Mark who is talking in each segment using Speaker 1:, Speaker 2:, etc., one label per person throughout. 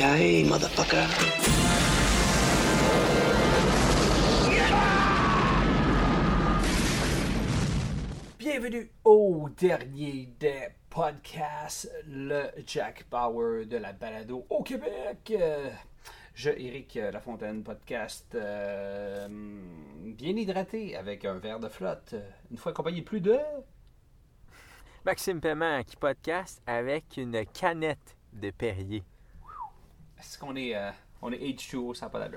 Speaker 1: Yippee-ki-yay, motherfucker.
Speaker 2: Bienvenue au dernier des podcasts, le Jack Bauer de la balado au Québec. Euh, Je, Éric Lafontaine, podcast euh, bien hydraté avec un verre de flotte. Une fois accompagné plus de...
Speaker 3: Maxime Paiement qui podcast avec une canette de Perrier.
Speaker 2: Est-ce qu'on est, euh, on est H2O, ça n'a pas.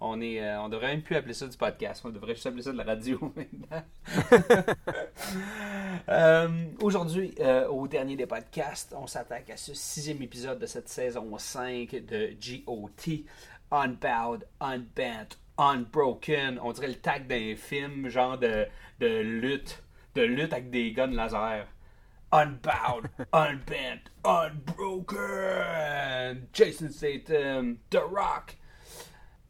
Speaker 2: On, est, euh, on devrait même plus appeler ça du podcast, on devrait juste appeler ça de la radio maintenant. Euh, Aujourd'hui, au dernier des podcasts, on s'attaque à ce sixième épisode de cette saison 5 de GOT. Unbowed, Unbent, Unbroken. On dirait le tag d'un film, genre de, de lutte, de lutte avec des guns laser. Unbowed, Unbent, Unbroken. Jason Statham, The Rock.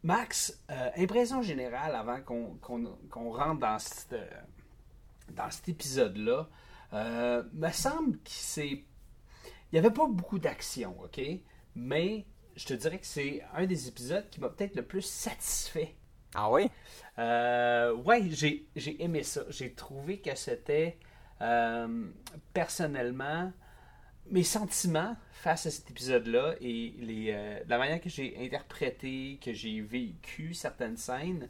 Speaker 2: Max, euh, impression générale avant qu'on qu'on- qu'on rentre dans, cette, dans cet épisode-là, euh, me semble qu'il s'est. Il n'y avait pas beaucoup d'action, OK? Mais je te dirais que c'est un des épisodes qui m'a peut-être le plus satisfait.
Speaker 3: Ah oui?
Speaker 2: Euh, ouais, j'ai j'ai aimé ça. J'ai trouvé que c'était euh, personnellement mes sentiments face à cet épisode-là et euh, la manière que j'ai interprété, que j'ai vécu certaines scènes,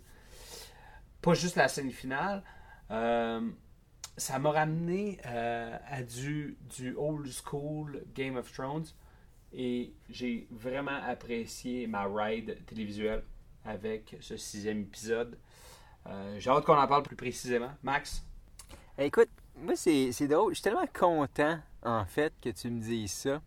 Speaker 2: pas juste la scène finale, euh, ça m'a ramené à du, du old school Game of Thrones et j'ai vraiment apprécié ma ride télévisuelle avec ce sixième épisode. J'ai hâte qu'on en parle plus précisément. Max?
Speaker 3: Écoute, moi c'est drôle. Je suis tellement content en fait que tu me dises ça.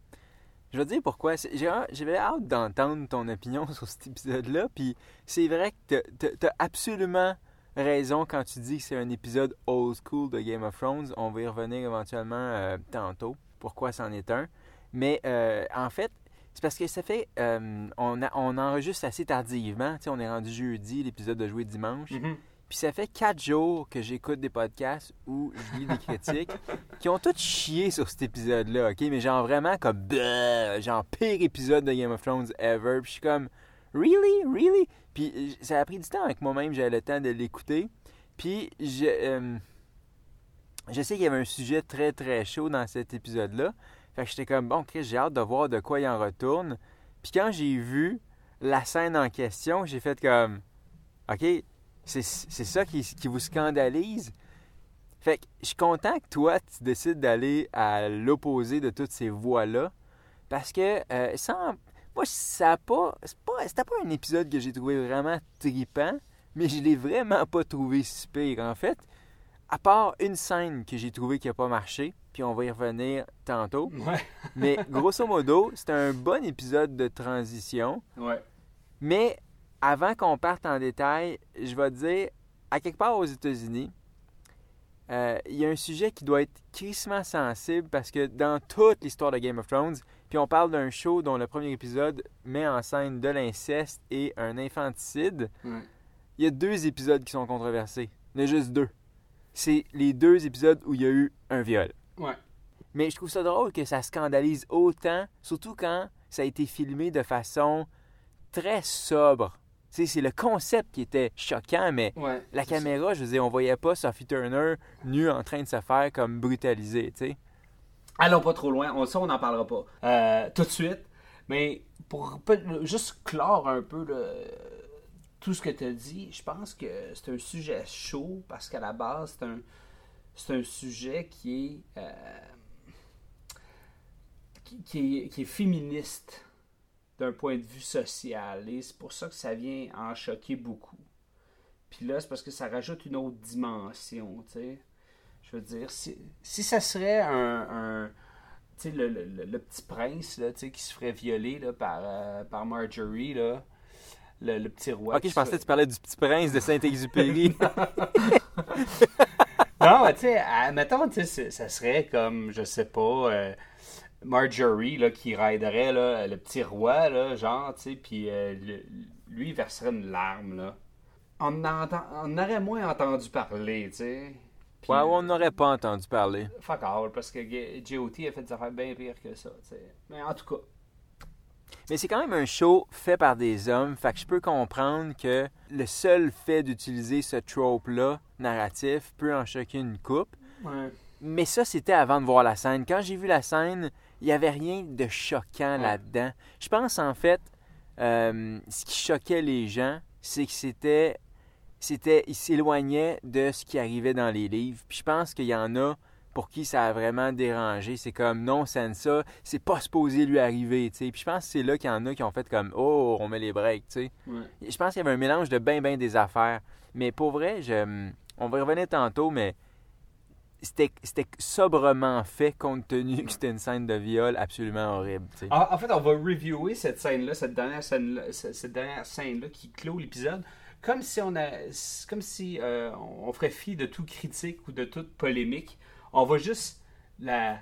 Speaker 3: Je vais te dire pourquoi. J'avais hâte d'entendre ton opinion sur cet épisode-là. Puis c'est vrai que tu as absolument raison quand tu dis que c'est un épisode old school de Game of Thrones. On va y revenir éventuellement euh, tantôt. Pourquoi c'en est un. Mais euh, en fait, c'est parce que ça fait. euh, on, on enregistre assez tardivement. Tu sais, on est rendu jeudi, l'épisode de jouer dimanche. Puis ça fait quatre jours que j'écoute des podcasts où je lis des critiques qui ont toutes chié sur cet épisode-là, ok? Mais genre vraiment comme genre pire épisode de Game of Thrones ever. Puis je suis comme Really? Really? Puis ça a pris du temps avec moi-même, j'avais le temps de l'écouter. Puis je, euh, je sais qu'il y avait un sujet très très chaud dans cet épisode-là. Fait que j'étais comme bon, Chris, j'ai hâte de voir de quoi il en retourne. Puis quand j'ai vu la scène en question, j'ai fait comme OK, c'est ça qui, qui vous scandalise? Fait que je suis content que toi, tu décides d'aller à l'opposé de toutes ces voix-là. Parce que, euh, sans, moi, ça a pas. C'était pas un épisode que j'ai trouvé vraiment tripant, mais je l'ai vraiment pas trouvé si pire, en fait. À part une scène que j'ai trouvé qui a pas marché, puis on va y revenir tantôt.
Speaker 2: Ouais.
Speaker 3: Mais grosso modo, c'était un bon épisode de transition.
Speaker 2: Ouais.
Speaker 3: Mais avant qu'on parte en détail, je vais te dire, à quelque part aux États-Unis, euh, il y a un sujet qui doit être crissement sensible parce que dans toute l'histoire de Game of Thrones, puis on parle d'un show dont le premier épisode met en scène de l'inceste et un infanticide, il y a deux épisodes qui sont controversés. Il y en a juste deux. C'est les deux épisodes où il y a eu un viol.
Speaker 2: Ouais.
Speaker 3: Mais je trouve ça drôle que ça scandalise autant, surtout quand ça a été filmé de façon très sobre. C'est le concept qui était choquant, mais
Speaker 2: Ouais.
Speaker 3: la caméra, je veux dire, on voyait pas Sophie Turner nue en train de se faire comme brutaliser, tu sais.
Speaker 2: Allons pas trop loin, on, ça on n'en parlera pas euh, tout de suite. Mais pour juste clore un peu le- tout ce que tu as dit, je pense que c'est un sujet chaud parce qu'à la base, c'est un, c'est un sujet qui est, euh, qui, qui est, qui est féministe d'un point de vue social. Et c'est pour ça que ça vient en choquer beaucoup. Puis là, c'est parce que ça rajoute une autre dimension, tu sais. Je veux dire, si, si ça serait un, un- tu sais, le, le- le- le petit prince, là, tu sais, qui se ferait violer, là, par, euh, par Marjorie, là. Le, petit roi.
Speaker 3: Ok, je pensais
Speaker 2: fait-
Speaker 3: que tu parlais du petit prince de Saint-Exupéry.
Speaker 2: Non, mais tu sais, admettons, tu sais, ça serait comme, je sais pas, euh, Marjorie, là, qui raiderait, là, le petit roi, là, genre, tu sais, puis euh, lui, il verserait une larme, là. On, en entend- on aurait moins entendu parler, tu sais.
Speaker 3: Ouais, on n'aurait pas entendu parler.
Speaker 2: Fuck all, parce que G.O.T. a fait des affaires bien pires que ça, tu sais. Mais en tout cas,
Speaker 3: Mais c'est quand même un show fait par des hommes, fait que je peux comprendre que le seul fait d'utiliser ce trope-là, narratif, peut en choquer une coupe.
Speaker 2: ouais.
Speaker 3: Mais ça, c'était avant de voir la scène. Quand j'ai vu la scène, il n'y avait rien de choquant là-dedans. Je pense, en fait, euh, ce qui choquait les gens, c'est que c'était... c'était ils s'éloignaient de ce qui arrivait dans les livres. Puis je pense qu'il y en a pour qui ça a vraiment dérangé. C'est comme, non, Sansa, c'est pas supposé lui arriver, tu sais. Puis je pense que c'est là qu'il y en a qui ont fait comme, oh, on met les breaks, tu sais.
Speaker 2: Ouais.
Speaker 3: Je pense qu'il y avait un mélange de bien, bien des affaires. Mais pour vrai, je, on va y revenir tantôt, mais c'était c'était sobrement fait compte tenu que c'était une scène de viol absolument horrible.
Speaker 2: En, fait, on va reviewer cette scène-là, cette dernière scène-là, cette, dernière scène-là qui clôt l'épisode, comme si on a, comme si euh, on ferait fi de toute critique ou de toute polémique. On va juste la,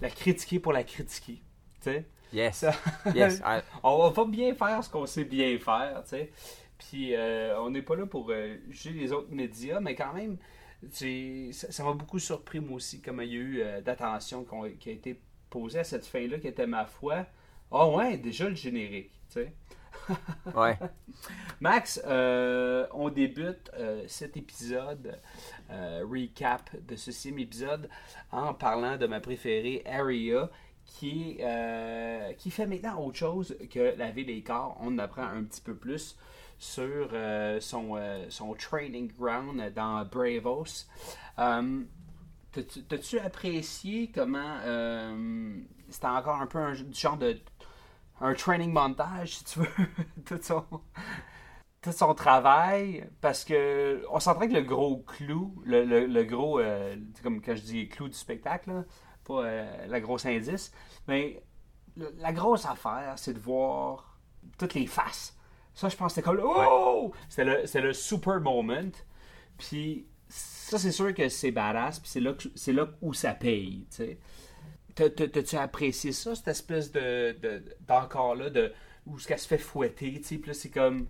Speaker 2: la critiquer pour la critiquer, tu sais.
Speaker 3: Yes. Yes. I-
Speaker 2: on va bien faire ce qu'on sait bien faire, tu sais. Puis euh, on n'est pas là pour euh, juger les autres médias, mais quand même, ça ça m'a beaucoup surpris moi aussi, comme il y a eu euh, d'attention qui a été posée à cette fin-là, qui était ma foi. Ah ouais, déjà le générique, tu sais.
Speaker 3: ouais.
Speaker 2: Max, euh, on débute euh, cet épisode, euh, recap de ce sixième épisode, en parlant de ma préférée, Aria, qui, qui fait maintenant autre chose que laver les corps. On apprend un petit peu plus sur euh, son, euh, son training ground dans Bravos. Euh, T'as-tu apprécié comment c'était encore un peu un genre de un training montage, si tu veux, tout son, tout son travail, parce que on que le gros clou, le, le- gros, comme quand je dis clou du spectacle, là, pas euh, la grosse indice, mais la grosse affaire, c'est de voir toutes les faces. Ça, je pense que c'était comme, oh! C'était le, c'était le super moment. Puis ça, c'est sûr que c'est badass, puis c'est là, que- c'est là où ça paye, tu sais. T'as- t'as- T'as-tu apprécié ça, cette espèce de, de- d'encore-là, de, où ce qu'elle se fait fouetter, tu sais, puis là, c'est comme...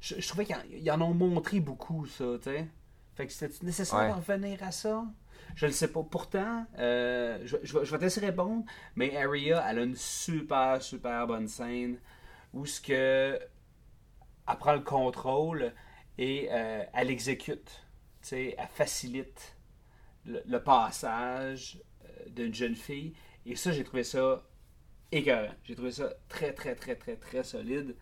Speaker 2: Je, je trouvais qu'ils en, en ont montré beaucoup, ça, tu sais. Fait que c'était nécessaire
Speaker 3: Ouais.
Speaker 2: de revenir à ça? Je ne sais pas. Pourtant, euh, je, je vais- je vais te laisser répondre, mais Aria, elle a une super, super bonne scène où ce que elle prend le contrôle et euh, elle exécute. Elle facilite le, le passage euh, d'une jeune fille. Et ça, j'ai trouvé ça écœurant. J'ai trouvé ça très, très, très, très, très solide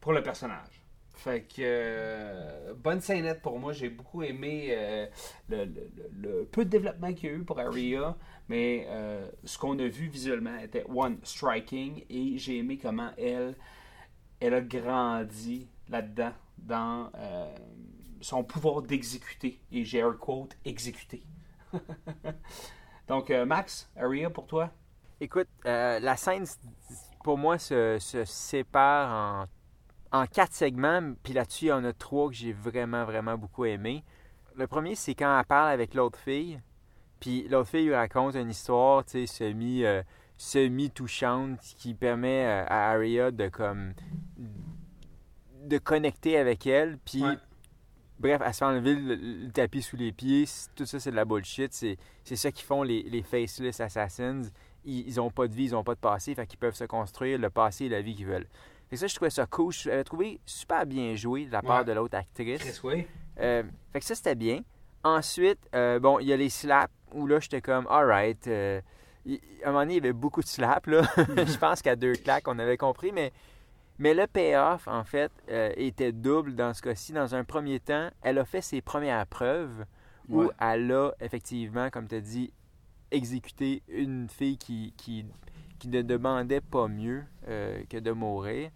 Speaker 2: pour le personnage. Fait que euh, bonne scénette pour moi. J'ai beaucoup aimé euh, le, peu de développement qu'il y a eu pour Aria, mais ce qu'on a vu visuellement était one striking et j'ai aimé comment elle, elle a grandi là-dedans dans euh, son pouvoir d'exécuter et j'ai un quote exécuter. Donc euh, Max, Aria pour toi?
Speaker 3: Écoute, euh, la scène, pour moi, se, se sépare en, en quatre segments. Puis là-dessus, il y en a trois que j'ai vraiment, vraiment beaucoup aimé. Le premier, c'est quand elle parle avec l'autre fille. Puis l'autre fille lui raconte une histoire, tu sais, semi, euh, semi-touchante qui permet à Arya de comme de connecter avec elle. Puis
Speaker 2: Ouais.
Speaker 3: bref, elle se fait enlever le, le tapis sous les pieds. Tout ça, c'est de la bullshit. C'est ça qui font les, les faceless assassins. Ils, ils ont pas de vie, ils ont pas de passé, fait qu'ils peuvent se construire le passé et la vie qu'ils veulent. Fait que ça, je trouvais ça cool. Je l'avais trouvé super bien joué de la part
Speaker 2: Ouais.
Speaker 3: de l'autre actrice.
Speaker 2: Oui.
Speaker 3: Euh, fait que ça, c'était bien. Ensuite, euh, bon, il y a les slaps où là, j'étais comme, alright. euh, à un moment donné, il y avait beaucoup de slaps, là. Je pense qu'à deux claques, on avait compris, mais, mais le payoff, en fait, euh, était double dans ce cas-ci. Dans un premier temps, elle a fait ses premières preuves où
Speaker 2: Ouais.
Speaker 3: elle a effectivement, comme tu as dit, exécuté une fille qui, qui, qui ne demandait pas mieux euh, que de mourir.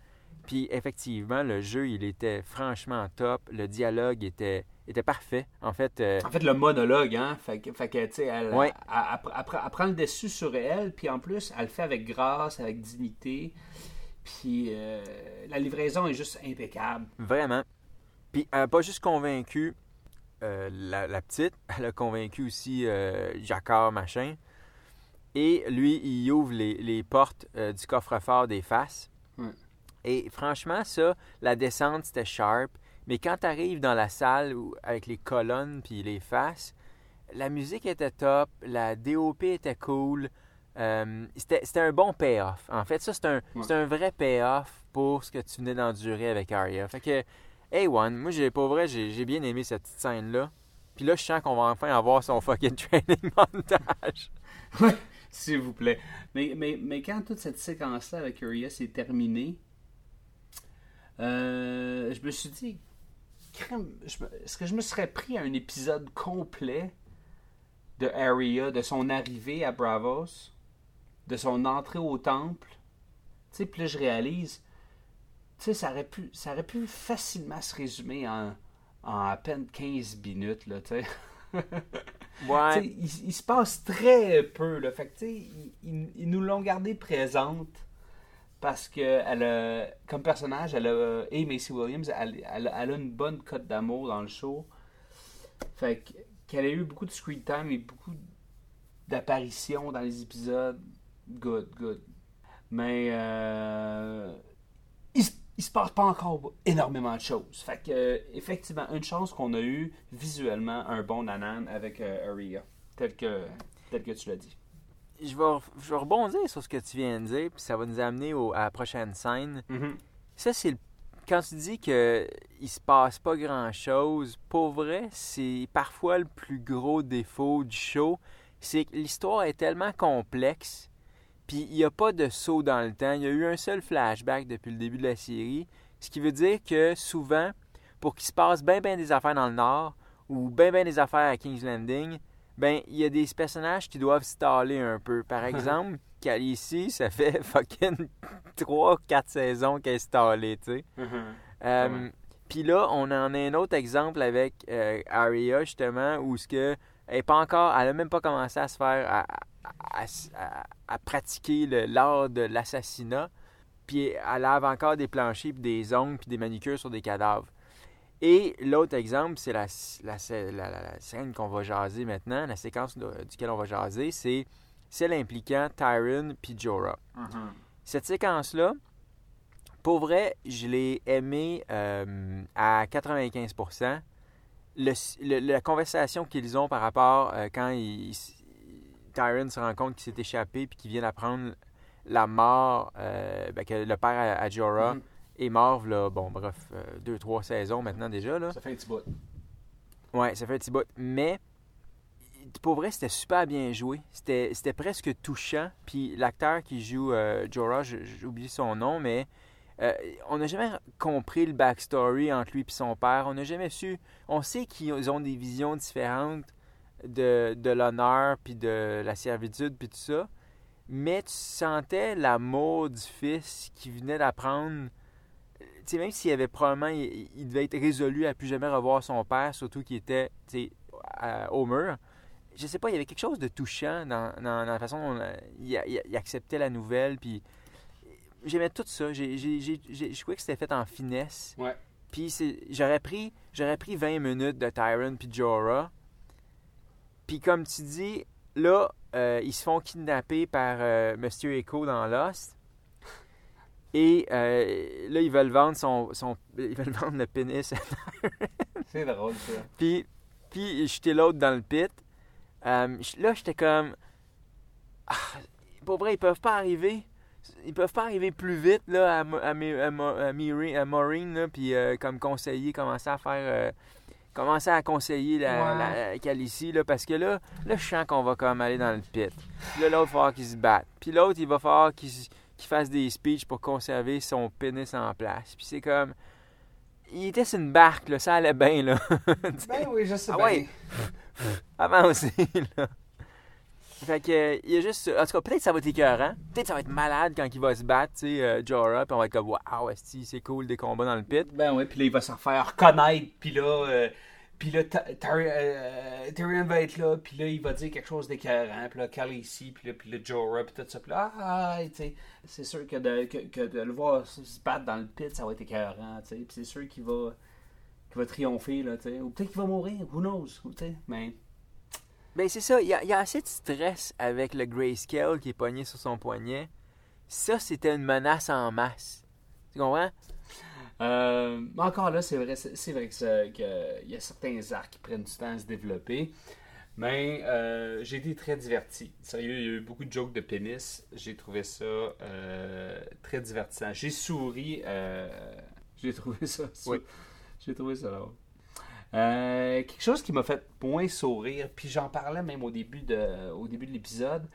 Speaker 3: Puis effectivement, le jeu, il était franchement top. Le dialogue était, était parfait. En fait, euh,
Speaker 2: En fait, le monologue, hein. Fait que, fait que, tu sais, elle,
Speaker 3: Ouais.
Speaker 2: elle prend le dessus sur elle, puis en plus, elle le fait avec grâce, avec dignité. Puis euh, la livraison est juste impeccable.
Speaker 3: Vraiment. Puis elle n'a pas juste convaincu euh, la, la petite, elle a convaincu aussi euh, Jacquard, machin. Et lui, il ouvre les, les portes du coffre-fort des faces. Et franchement, ça, la descente, c'était sharp. Mais quand tu arrives dans la salle où- avec les colonnes puis les faces, la musique était top, la DOP était cool. Euh, c'était un bon payoff. En fait, ça, c'est un,
Speaker 2: Ouais.
Speaker 3: c'est un vrai payoff pour ce que tu venais d'endurer avec Arya. Fait que, A1, moi, j'ai, pour vrai, j'ai, bien aimé cette petite scène-là. Puis là, je sens qu'on va enfin avoir son fucking training montage.
Speaker 2: S'il vous plaît. Mais, mais, mais quand toute cette séquence-là avec Urias est terminée, euh, je me suis dit, est-ce que je me serais pris un épisode complet de Arya, de son arrivée à Bravos, de son entrée au temple? Tu sais, puis là, je réalise, tu sais, ça aurait pu, ça aurait pu facilement se résumer en, en à peine 15 minutes, là, tu sais.
Speaker 3: Ouais.
Speaker 2: Il, il se passe très peu. Là. Fait que, tu sais, ils, ils- ils nous l'ont gardé présente parce que elle a, comme personnage, elle a, et Macy Williams, elle, elle- elle a une bonne cote d'amour dans le show. Fait que, qu'elle a eu beaucoup de screen time et beaucoup d'apparitions dans les épisodes. Good, good. Mais euh, il, se- il se passe pas encore énormément de choses. Fait que, euh, effectivement, une chance qu'on a eu visuellement un bon nanan avec euh, Aria, tel que, tel que tu l'as dit.
Speaker 3: Je vais, je vais rebondir sur ce que tu viens de dire, puis ça va nous amener au- à la prochaine scène. Ça, c'est le- quand tu dis que il se passe pas grand-chose, pour vrai, c'est parfois le plus gros défaut du show. C'est que l'histoire est tellement complexe, puis il n'y a pas de saut dans le temps. Il y a eu un seul flashback depuis le début de la série, ce qui veut dire que souvent, pour qu'il se passe bien bien des affaires dans le Nord, ou bien bien des affaires à King's Landing, ben il y a des personnages qui doivent staller un peu. Par exemple, Khaleesi, ça fait fucking 3-4 saisons qu'elle est stallée, tu sais. Euh,
Speaker 2: Ouais.
Speaker 3: Puis là, on en a un autre exemple avec euh, Arya, justement, où ce que elle est pas encore, elle a même pas commencé à se faire, à, à- à- à pratiquer l'art de l'assassinat. Puis elle lave encore des planchers, puis des ongles, puis des manicures sur des cadavres. Et l'autre exemple, c'est la, la, la- la- la scène qu'on va jaser maintenant, la séquence de- duquel on va jaser, c'est celle impliquant Tyron puis Jorah. Cette séquence-là, pour vrai, je l'ai aimée euh, à 95%. Le- le- la conversation qu'ils ont par rapport euh, quand il, il- Tyron se rend compte qu'il s'est échappé puis qu'il vient d'apprendre la mort, euh, ben, que le père à, à Jorah
Speaker 2: Mhm.
Speaker 3: est mort, là, bon, bref, euh, deux, trois saisons maintenant déjà. Là.
Speaker 2: Ça fait un petit bout.
Speaker 3: Ouais, ça fait un petit bout. Mais pour vrai, c'était super bien joué. C'était presque touchant. Puis l'acteur qui joue euh, Jorah, j'ai oublié son nom, mais euh, on n'a jamais compris le backstory entre lui et son père. On n'a jamais su. On sait qu'ils ont des visions différentes de, de l'honneur, puis de la servitude, puis tout ça. Mais tu sentais l'amour du fils qui venait d'apprendre. Tu sais, même s'il avait probablement, il, il devait être résolu à plus jamais revoir son père, surtout qu'il était, tu sais, à- au mur. Je sais pas, il y avait quelque chose de touchant dans, dans- dans la façon dont euh, il, il- il acceptait la nouvelle, puis j'aimais tout ça. J'ai, je trouvais que c'était fait en finesse.
Speaker 2: Ouais.
Speaker 3: Puis c'est, j'aurais pris, j'aurais pris 20 minutes de Tyron puis Jorah. Puis comme tu dis, là, euh, ils se font kidnapper par euh, Monsieur Echo dans Lost. Et euh, là, ils veulent vendre son, son ils veulent vendre le pénis.
Speaker 2: C'est drôle, ça.
Speaker 3: puis, puis jeter l'autre dans le pit. Euh, là, j'étais comme, ah, pour vrai, ils peuvent pas arriver. Ils peuvent pas arriver plus vite là, à, à, à, à Maureen, là, puis comme conseiller, commencer à faire. Commencer à conseiller la,
Speaker 2: Ouais.
Speaker 3: la, là, parce que là, là, je sens qu'on va comme aller dans le pit. Puis là, l'autre, il va falloir qu'il se batte. Puis l'autre, il va falloir qu'il fasse des speeches pour conserver son pénis en place. Puis c'est comme. Il était sur une barque, là, ça allait bien, là.
Speaker 2: Ben oui, je sais
Speaker 3: Ah
Speaker 2: bien.
Speaker 3: ouais. Avancez, là. Fait que, euh, il y a juste. En tout cas, peut-être que ça va être écœurant. Peut-être que ça va être malade quand il va se battre, tu sais, euh, Jorah, puis on va être comme, waouh, c'est cool des combats dans le pit.
Speaker 2: Ben oui, puis là, il va se faire reconnaître, puis là, euh, Puis là, euh, Tyrion va être là, puis là, il va dire quelque chose d'écœurant. Puis là, Cal ici, puis là, puis là, Jorah, puis tout ça. Puis là, ah, tu sais, c'est sûr que de, que, de le voir se se battre dans le pit, ça va être écœurant, tu sais. Puis c'est sûr qu'il va, qu'il va triompher, là, tu sais. Ou peut-être qu'il va mourir, who knows, tu sais. Mais,
Speaker 3: Ben, c'est ça. Il y, a, il y a assez de stress avec le grayscale qui est pogné sur son poignet. Ça, c'était une menace en masse. Tu comprends?
Speaker 2: Euh, mais encore là, c'est vrai, c'est vrai que que il y a certains arcs qui prennent du temps à se développer. Mais euh, j'ai été très diverti. Sérieux, il y a eu beaucoup de jokes de pénis. J'ai trouvé ça euh, très divertissant. J'ai souri. euh, j'ai trouvé ça.
Speaker 3: Oui.
Speaker 2: J'ai trouvé ça drôle. Euh, quelque chose qui m'a fait moins sourire, puis j'en parlais même au début de, l'épisode.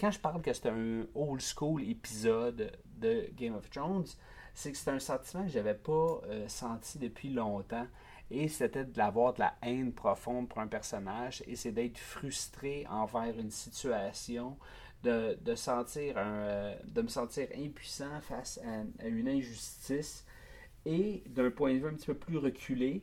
Speaker 2: Quand je parle que c'est un old school épisode de Game of Thrones, c'est que c'est un sentiment que j'avais pas euh, senti depuis longtemps. Et c'était de l'avoir de la haine profonde pour un personnage. Et c'est d'être frustré envers une situation, de, sentir euh, de me sentir impuissant face à une injustice. Et d'un point de vue un petit peu plus reculé,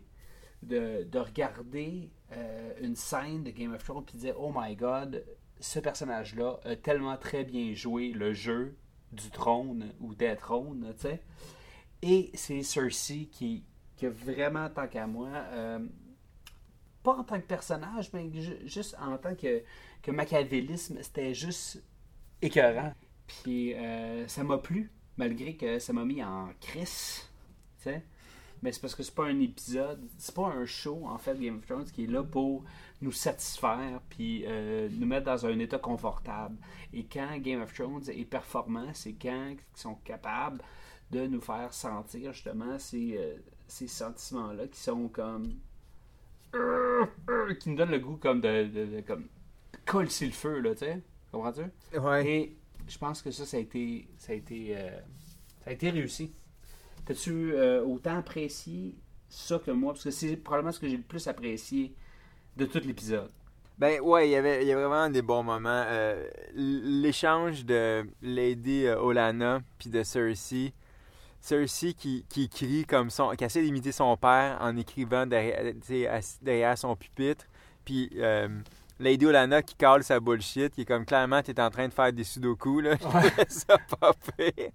Speaker 2: de, de regarder euh, une scène de Game of Thrones et dire Oh my god, ce personnage-là a tellement très bien joué le jeu du trône ou des trônes, tu sais. Et c'est Cersei qui, qui vraiment, tant qu'à moi, euh, pas en tant que personnage, mais ju- juste en tant que, que machiavélisme, c'était juste écœurant. Puis euh, ça m'a plu, malgré que ça m'a mis en crise, tu sais. Mais c'est parce que c'est pas un épisode, c'est pas un show, en fait, Game of Thrones, qui est là pour nous satisfaire puis euh, nous mettre dans un état confortable. Et quand Game of Thrones est performant, c'est quand ils sont capables de nous faire sentir justement ces, euh, ces sentiments-là qui sont comme. qui nous donnent le goût comme de. de, de- comme. le feu, là, tu sais. Comprends-tu?
Speaker 3: Ouais.
Speaker 2: Et je pense que ça, ça a été, ça a été, euh, ça a été réussi. T'as-tu euh, autant apprécié ça que moi? Parce que c'est probablement ce que j'ai le plus apprécié de tout l'épisode.
Speaker 3: Ben ouais, il y avait il y vraiment des bons moments. Euh, L'échange de Lady euh, Olana puis de Cersei. Cersei qui, qui crie comme son. qui essaie d'imiter son père en écrivant derrière, derrière son pupitre. Puis Lady Olana qui cale sa bullshit, qui est comme clairement t'es en train de faire des sudoku là. Ça pire.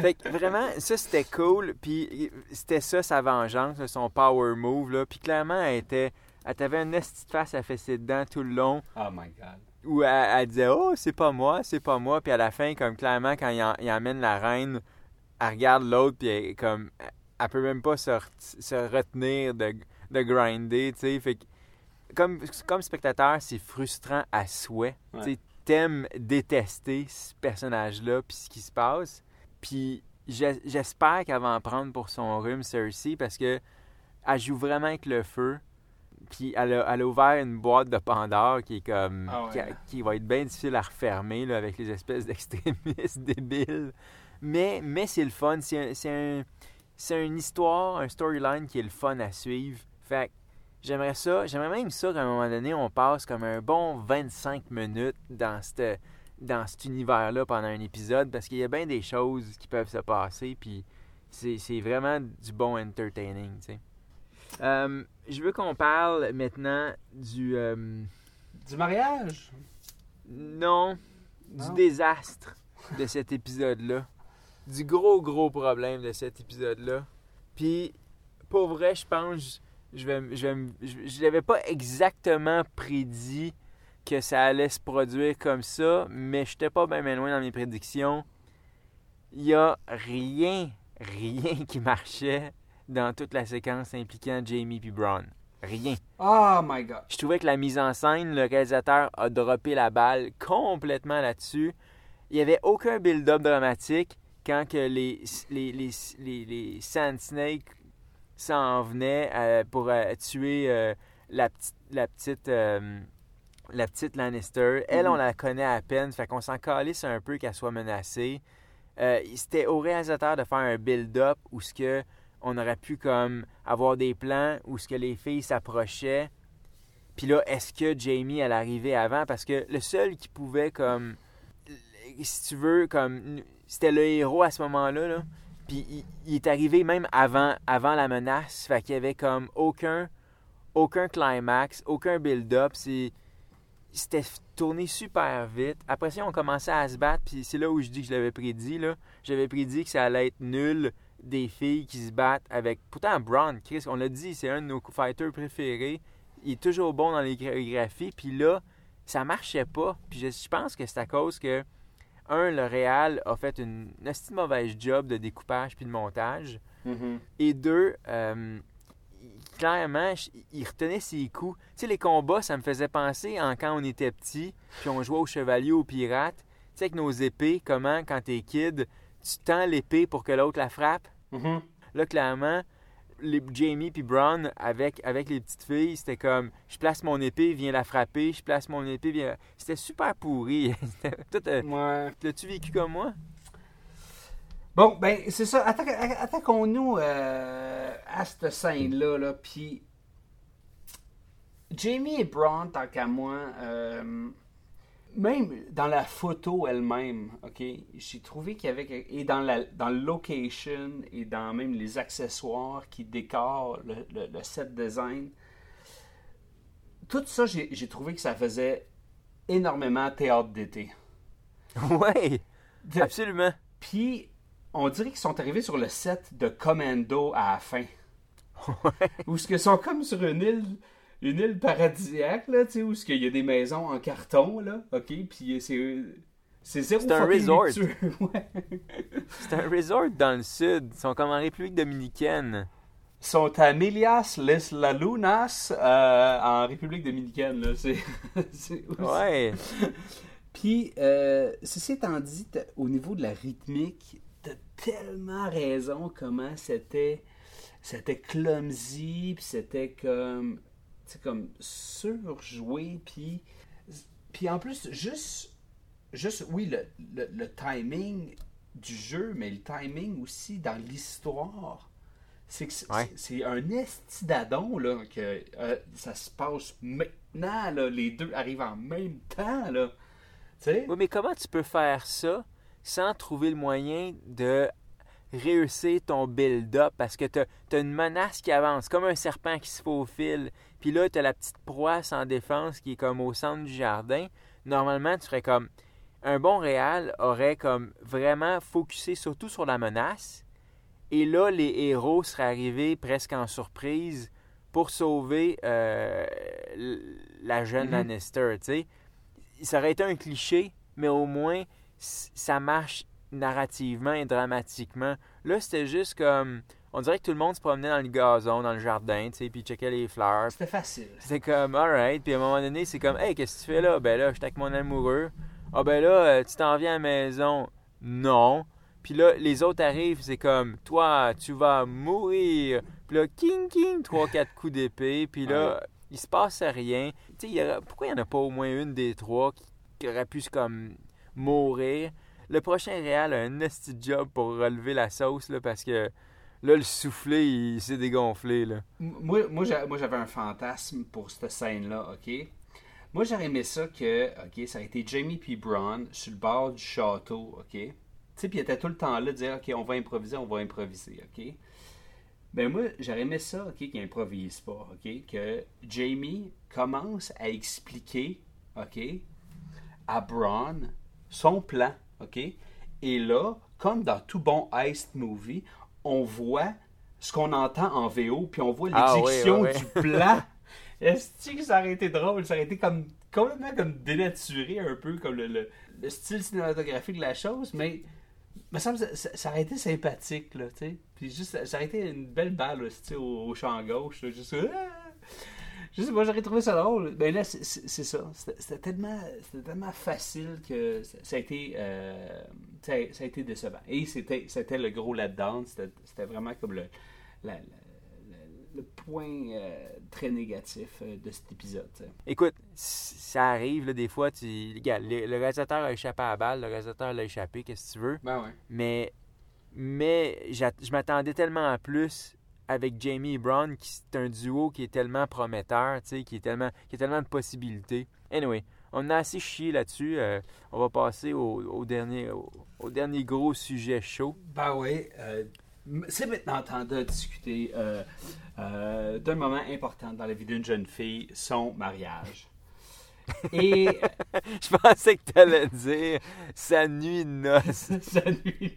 Speaker 3: fait que vraiment, ça c'était cool. Puis c'était ça sa vengeance, son power move là. Puis clairement elle était. Elle t'avait une petite face à fesser dedans tout le long
Speaker 2: Oh my god.
Speaker 3: où elle, elle disait Oh, c'est pas moi, c'est pas moi. Puis à la fin, comme clairement, quand il, en- il emmène la reine, elle regarde l'autre, puis elle, comme, elle peut même pas se, se retenir de, de grinder, tu sais. Fait que, comme, comme spectateur, c'est frustrant à souhait.
Speaker 2: Ouais.
Speaker 3: T'aimes détester ce personnage-là, puis ce qui se passe. Puis j'espère qu'elle va en prendre pour son rhume, Cersei, parce que elle joue vraiment avec le feu. Puis elle a, elle a ouvert une boîte de Pandore qui est comme.
Speaker 2: Ah ouais.
Speaker 3: qui, a- qui va être bien difficile à refermer là, avec les espèces d'extrémistes débiles. Mais, mais c'est le fun. C'est un, une histoire, un storyline qui est le fun à suivre. Fait que j'aimerais ça. J'aimerais même ça qu'à un moment donné, on passe comme un bon 25 minutes dans cette dans cet univers-là pendant un épisode parce qu'il y a bien des choses qui peuvent se passer puis c'est vraiment du bon entertaining, tu sais. Euh, je veux qu'on parle maintenant du euh,
Speaker 2: Du mariage?
Speaker 3: non, du
Speaker 2: Non?
Speaker 3: désastre de cet épisode-là. Du gros, gros problème de cet épisode-là. Puis, pour vrai, je pense, je vais, je vais, me- je, je l'avais pas exactement prédit que ça allait se produire comme ça, mais j'étais pas bien loin dans mes prédictions. Il y a rien, rien qui marchait dans toute la séquence impliquant Jamie puis Braun. Rien.
Speaker 2: Oh my god.
Speaker 3: Je trouvais que la mise en scène, le réalisateur a droppé la balle complètement là-dessus. Il n'y avait aucun build-up dramatique quand que les, les, les, les, les Sand Snakes s'en venaient euh, pour euh, tuer euh, la petite, la, petite, la petite Lannister. Elle, on la connaît à peine, fait qu'on s'en calisse un peu qu'elle soit menacée. Euh, C'était au réalisateur de faire un build-up où ce que on aurait pu comme avoir des plans où ce que les filles s'approchaient. Puis là, est-ce que Jamie elle arrivait avant? Parce que le seul qui pouvait comme si tu veux comme c'était le héros à ce moment-là là. Puis il, est arrivé même avant avant la menace, fait qu'il y avait comme aucun aucun climax, aucun build-up. C'était tourné super vite. Après ça, on commençait à se battre, puis c'est là où je dis que je l'avais prédit. J'avais prédit que ça allait être nul des filles qui se battent avec. Pourtant, Braun, Chris, on l'a dit, c'est un de nos fighters préférés. Il est toujours bon dans les chorégraphies, puis là, ça marchait pas. Puis je pense que c'est à cause que, un, le Real a fait une, de mauvaise job de découpage puis de montage. Et deux, euh, clairement, il retenait ses coups. Tu sais, les combats, ça me faisait penser en quand on était petit, puis on jouait au chevalier, aux pirates. Tu sais, avec nos épées, comment, quand t'es kid, tu tends l'épée pour que l'autre la frappe?
Speaker 2: Mhm.
Speaker 3: Là, clairement, les Jamie puis Brown, avec, avec les petites filles, c'était comme je place mon épée, viens la frapper, je place mon épée, viens. C'était super pourri. Toi, t'as-
Speaker 2: Ouais.
Speaker 3: l'as-tu vécu comme moi?
Speaker 2: Bon, ben, c'est ça. Attaquons-nous euh, à cette scène-là. Là, Puis, Jamie et Braun, tant qu'à moi, euh, même dans la photo elle-même, OK, j'ai trouvé qu'il y avait. Et dans, la, dans le location et dans même les accessoires qui décorent le, le- le set design, tout ça, j'ai trouvé que ça faisait énormément théâtre d'été.
Speaker 3: ouais,
Speaker 2: De-
Speaker 3: absolument.
Speaker 2: Puis, on dirait qu'ils sont arrivés sur le set de Commando à la fin. Où ce qu'ils sont comme sur une île, une île paradisiaque, là, tu sais, où ce qu'il y a des maisons en carton, là, ok, puis c'est... C'est zéro
Speaker 3: C'est un resort.
Speaker 2: ouais.
Speaker 3: C'est un resort dans le sud. Ils sont comme en République dominicaine.
Speaker 2: Ils sont à Milias Les Lalunas, euh, en République dominicaine, là, c'est...
Speaker 3: Ouais.
Speaker 2: Puis, euh, ceci étant dit, au niveau de la rythmique, t'as tellement raison comment c'était c'était clumsy, puis c'était comme, comme surjoué, puis, puis en plus, juste, juste oui, le, le, le timing du jeu, mais le timing aussi dans l'histoire. C'est que c'est
Speaker 3: Ouais.
Speaker 2: c'est un estidadon, là, que euh, ça se passe maintenant, là, les deux arrivent en même temps, là.
Speaker 3: Oui, mais comment tu peux faire ça sans trouver le moyen de réussir ton build-up? Parce que tu as, une menace qui avance, comme un serpent qui se faufile. Puis là, tu as la petite proie sans défense qui est comme au centre du jardin. Normalement, tu ferais comme... Un bon réal aurait comme vraiment focusé surtout sur la menace. Et là, les héros seraient arrivés presque en surprise pour sauver euh, la jeune. Lannister, sais ça aurait été un cliché, mais au moins, ça marche narrativement et dramatiquement. Là, c'était juste comme... On dirait que tout le monde se promenait dans le gazon, dans le jardin, tu sais, puis checkait les fleurs.
Speaker 2: C'était facile.
Speaker 3: C'était comme, alright. Puis à un moment donné, c'est comme, hey, qu'est-ce que tu fais là? Ben là, j'étais avec mon amoureux. Ah ben là, euh, tu t'en viens à la maison. Non. Puis là, les autres arrivent, c'est comme, toi, tu vas mourir. Puis là, king, king, trois, quatre coups d'épée. Puis là, il se passe rien. Tu sais, pourquoi il n'y en a pas au moins une des trois qui, qui aurait pu comme mourir? Le prochain Réal a un nasty job pour relever la sauce, là, parce que là, le soufflé, il s'est dégonflé, là.
Speaker 2: Moi, moi, j'avais un fantasme pour cette scène-là, OK? Moi, j'aurais aimé ça que, OK, ça a été Jamie P. Brown sur le bord du château, OK? Tu sais, puis il était tout le temps là de dire, OK, on va improviser, on va improviser, OK? Ben moi, j'aurais aimé ça, OK, qu'il improvise pas, OK? Que Jamie commence à expliquer, OK, à Braun son plan, OK? Et là, comme dans tout bon heist movie, on voit ce qu'on entend en VO, puis on voit
Speaker 3: Ah,
Speaker 2: l'exécution du plan. Est-ce que ça aurait été drôle? Ça aurait été comme complètement comme dénaturé un peu, comme le, le- le style cinématographique de la chose, mais me semble que ça, ça- ça aurait été sympathique, là, tu sais. Puis juste, ça, aurait été une belle balle, là, au, au champ gauche, là, juste... ah! Je sais pas, j'aurais trouvé ça drôle. Mais là, c'est- ça. C'était tellement, c'était tellement facile que ça, ça a été, euh, ça, a, ça a été décevant. Et c'était c'était le gros là-dedans. C'était vraiment comme le, la- la- le, le point euh, très négatif euh, de cet épisode.
Speaker 3: Écoute, ça arrive, là, des fois, tu... Regarde, le, le réalisateur a échappé à la balle, le réalisateur l'a échappé, qu'est-ce que tu veux?
Speaker 2: Ben ouais.
Speaker 3: Mais, mais je m'attendais tellement à plus avec Jamie Brown, qui c'est un duo qui est tellement prometteur, qui, est tellement, qui a tellement de possibilités. Anyway, on a assez chié là-dessus. euh, on va passer au, au dernier, au, au dernier gros sujet chaud.
Speaker 2: Ben oui. euh, c'est maintenant temps de discuter euh, d'un moment important dans la vie d'une jeune fille, son mariage. Et
Speaker 3: Je pensais que tu allais dire sa nuit de noces.
Speaker 2: sa nuit.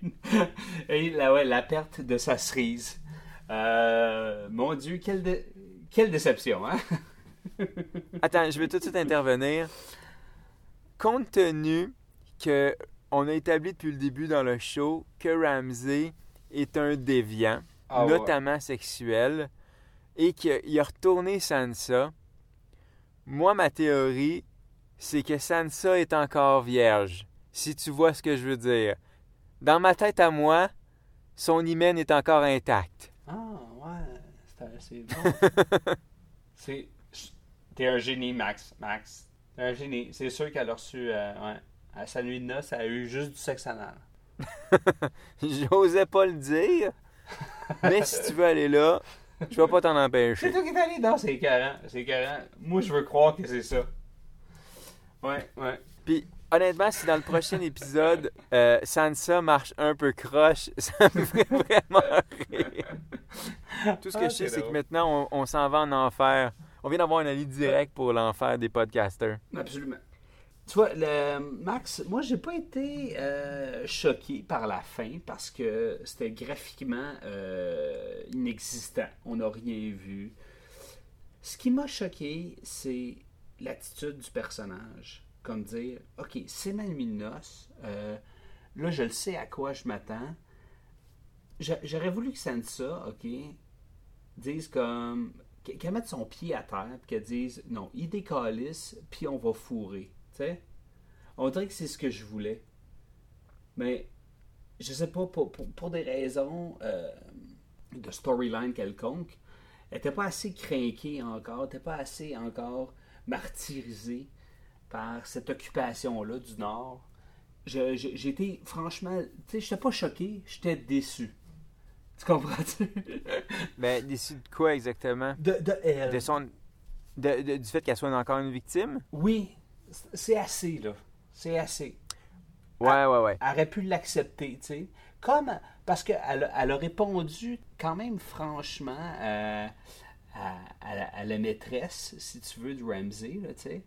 Speaker 2: Et la, ouais, la perte de sa cerise. Euh, mon Dieu, quelle, dé- quelle déception, hein?
Speaker 3: Attends, je vais tout de suite intervenir. Compte tenu que on a établi depuis le début dans le show que Ramsey est un déviant,
Speaker 2: Ah ouais.
Speaker 3: notamment sexuel, et qu'il a retourné Sansa, moi, ma théorie, c'est que Sansa est encore vierge, si tu vois ce que je veux dire. Dans ma tête à moi, son hymen est encore intact.
Speaker 2: Ah, ouais, c'est- c'est bon. c'est. T'es un génie, Max. Max. T'es un génie. C'est sûr qu'elle a reçu. euh, ouais. À sa nuit de noces, elle a eu juste du sexe anal.
Speaker 3: J'osais pas le dire, mais si tu veux aller là, je vais pas t'en
Speaker 2: C'est
Speaker 3: empêcher.
Speaker 2: toi qui es allé? Non, c'est écœurant. C'est écœurant. Moi, je veux croire que c'est ça. Ouais, ouais.
Speaker 3: Puis honnêtement, si dans le prochain épisode, euh, Sansa marche un peu croche, ça me ferait vraiment rire. Tout ce que
Speaker 2: Ah,
Speaker 3: je sais,
Speaker 2: c'est
Speaker 3: que maintenant, on, on s'en va en enfer. On vient d'avoir une allie directe pour l'enfer des podcasters.
Speaker 2: Absolument. Tu vois, le, Max, moi, j'ai pas été euh, choqué par la fin parce que c'était graphiquement euh, inexistant. On n'a rien vu. Ce qui m'a choqué, c'est l'attitude du personnage. Comme dire, OK, c'est ma nuit de noces. là, je le sais à quoi je m'attends. J'a- J'aurais voulu que Sansa, OK, dise comme. Qu'elle mette son pied à terre, puis qu'elle dise non, il décalisse, puis on va fourrer. Tu sais? On dirait que c'est ce que je voulais. Mais, je sais pas, pour, pour, des raisons euh, de storyline quelconque, elle était pas assez craquée encore, elle était pas assez encore martyrisée par cette occupation-là du Nord. J'étais franchement, tu sais, j'étais pas choqué, j'étais déçu. Tu comprends-tu?
Speaker 3: Ben, déçu de quoi exactement?
Speaker 2: De, de elle.
Speaker 3: De son... de- de- du fait qu'elle soit encore une victime?
Speaker 2: Oui, c'est assez, là. C'est assez.
Speaker 3: Ouais, ouais, ouais.
Speaker 2: Elle aurait pu l'accepter, tu sais. Comme, parce qu'elle a, elle a répondu quand même franchement euh, à, à la, à la maîtresse, si tu veux, de Ramsey, là, tu sais.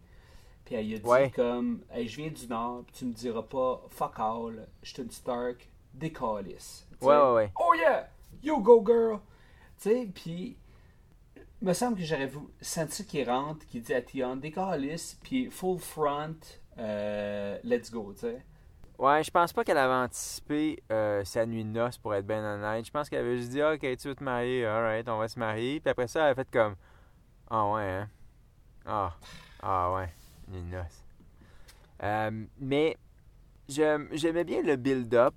Speaker 2: Puis elle lui a dit
Speaker 3: Ouais.
Speaker 2: comme, Hey, je viens du Nord, tu me diras pas fuck all, je suis une Stark, décalisse.
Speaker 3: Ouais, ouais, ouais.
Speaker 2: Oh yeah, you go girl. Tu sais, puis me semble que j'aurais vu Sansa qui rentre, qui dit à Tion, décalisse, puis full front, euh, let's go, tu sais.
Speaker 3: Ouais, je pense pas qu'elle avait anticipé euh, sa nuit de noces, pour être bien honnête. Je pense qu'elle avait juste dit, ok, tu veux te marier, alright, on va se marier. Puis après ça, elle a fait comme, ah ouais, hein? Ah, ah ouais, de noces. Euh, mais j'aimais bien le build-up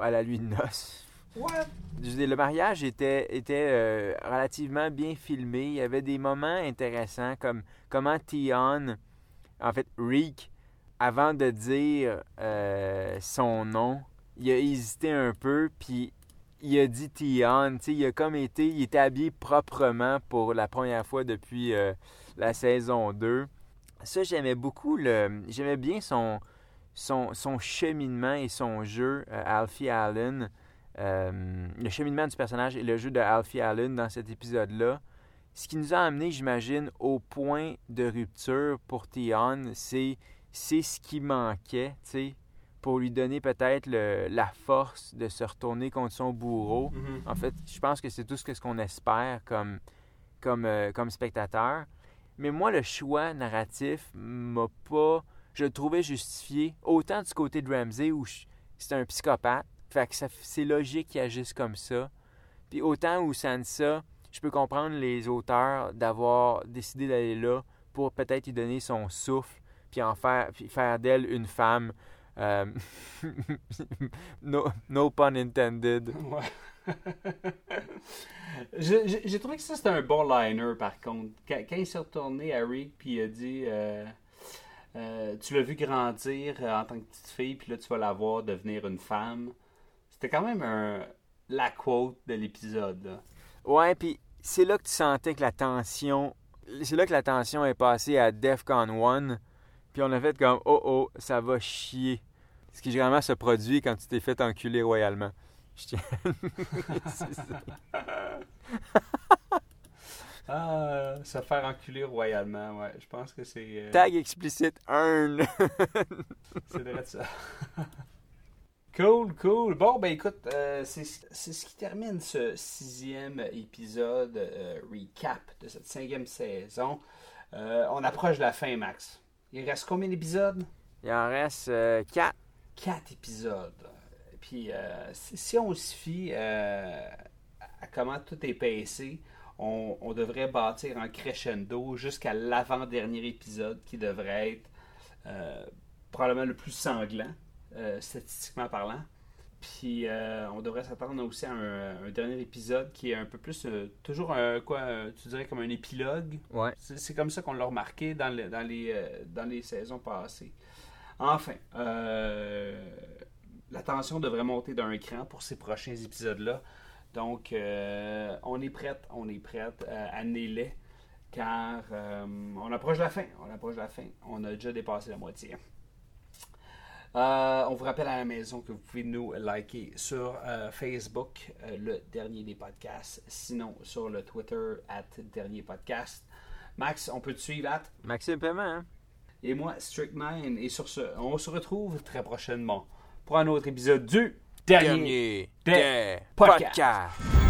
Speaker 3: à la nuit de noces. Le mariage était, était euh, relativement bien filmé. Il y avait des moments intéressants comme comment Tion, en fait, Reek, avant de dire euh, son nom, il a hésité un peu, puis il a dit Tion. Il a comme été, il était habillé proprement pour la première fois depuis euh, la saison 2. Ça, j'aimais beaucoup. le J'aimais bien son, son, son cheminement et son jeu, euh, Alfie Allen. Euh, le cheminement du personnage et le jeu de Alfie Allen dans cet épisode-là. Ce qui nous a amené, j'imagine, au point de rupture pour Tion, c'est ce qui manquait, tu sais, pour lui donner peut-être la force de se retourner contre son bourreau.
Speaker 2: Mhm.
Speaker 3: En fait, je pense que c'est tout ce qu'on espère comme, comme, euh, comme spectateur. Mais moi, le choix narratif m'a pas. Je le trouvais justifié, autant du côté de Ramsey où c'est un psychopathe, fait que c'est logique qu'il agisse comme ça. Puis autant où Sansa, je peux comprendre les auteurs d'avoir décidé d'aller là pour peut-être lui donner son souffle, puis en faire d'elle une femme. Euh, no, no pun intended.
Speaker 2: Ouais. J'ai trouvé que ça c'était un bon liner par contre. Quand, quand il s'est retourné à Rick puis il a dit euh, euh, Tu l'as vu grandir euh, en tant que petite fille, puis là tu vas la voir devenir une femme. C'était quand même un, la quote de l'épisode.
Speaker 3: Ouais, puis c'est là que tu sentais que la tension. C'est là que la tension est passée à DEFCON 1. Puis on a fait comme oh oh, ça va chier. Ce qui généralement se produit quand tu t'es fait enculer royalement. Je tiens.
Speaker 2: Ah, se faire enculer royalement, ouais. Je pense que c'est. euh,
Speaker 3: Tag explicite earn.
Speaker 2: C'est vrai de ça. cool, cool. Bon, ben écoute, euh, c'est ce qui termine ce sixième épisode euh, recap de cette cinquième saison. Euh, on approche de la fin, Max. Il reste combien d'épisodes?
Speaker 3: Il en reste 4.
Speaker 2: Quatre épisodes. Puis euh, si, si on se fie euh, à comment tout est pacé, on, on devrait bâtir en crescendo jusqu'à l'avant-dernier épisode qui devrait être euh, probablement le plus sanglant, statistiquement parlant. Puis on devrait s'attendre aussi à un, un dernier épisode qui est un peu plus, toujours un, quoi, tu dirais comme un épilogue.
Speaker 3: Ouais.
Speaker 2: C'est comme ça qu'on l'a remarqué dans, le- dans les, dans les saisons passées. Enfin, euh, la tension devrait monter d'un cran pour ces prochains épisodes-là. Donc, euh, on est prête, on est prête, euh, amenez-les, car euh, on approche la fin, on approche la fin. On a déjà dépassé la moitié. On vous rappelle à la maison que vous pouvez nous liker sur Facebook, le dernier des podcasts, sinon sur le Twitter, at dernier podcast. Max, on peut te suivre, at,
Speaker 3: Maxime Paiement, hein?
Speaker 2: Et moi, Strict9. Et sur ce, on se retrouve très prochainement pour un autre épisode du dernier,
Speaker 3: Dernier
Speaker 2: des
Speaker 3: des
Speaker 2: podcasts.
Speaker 3: podcasts.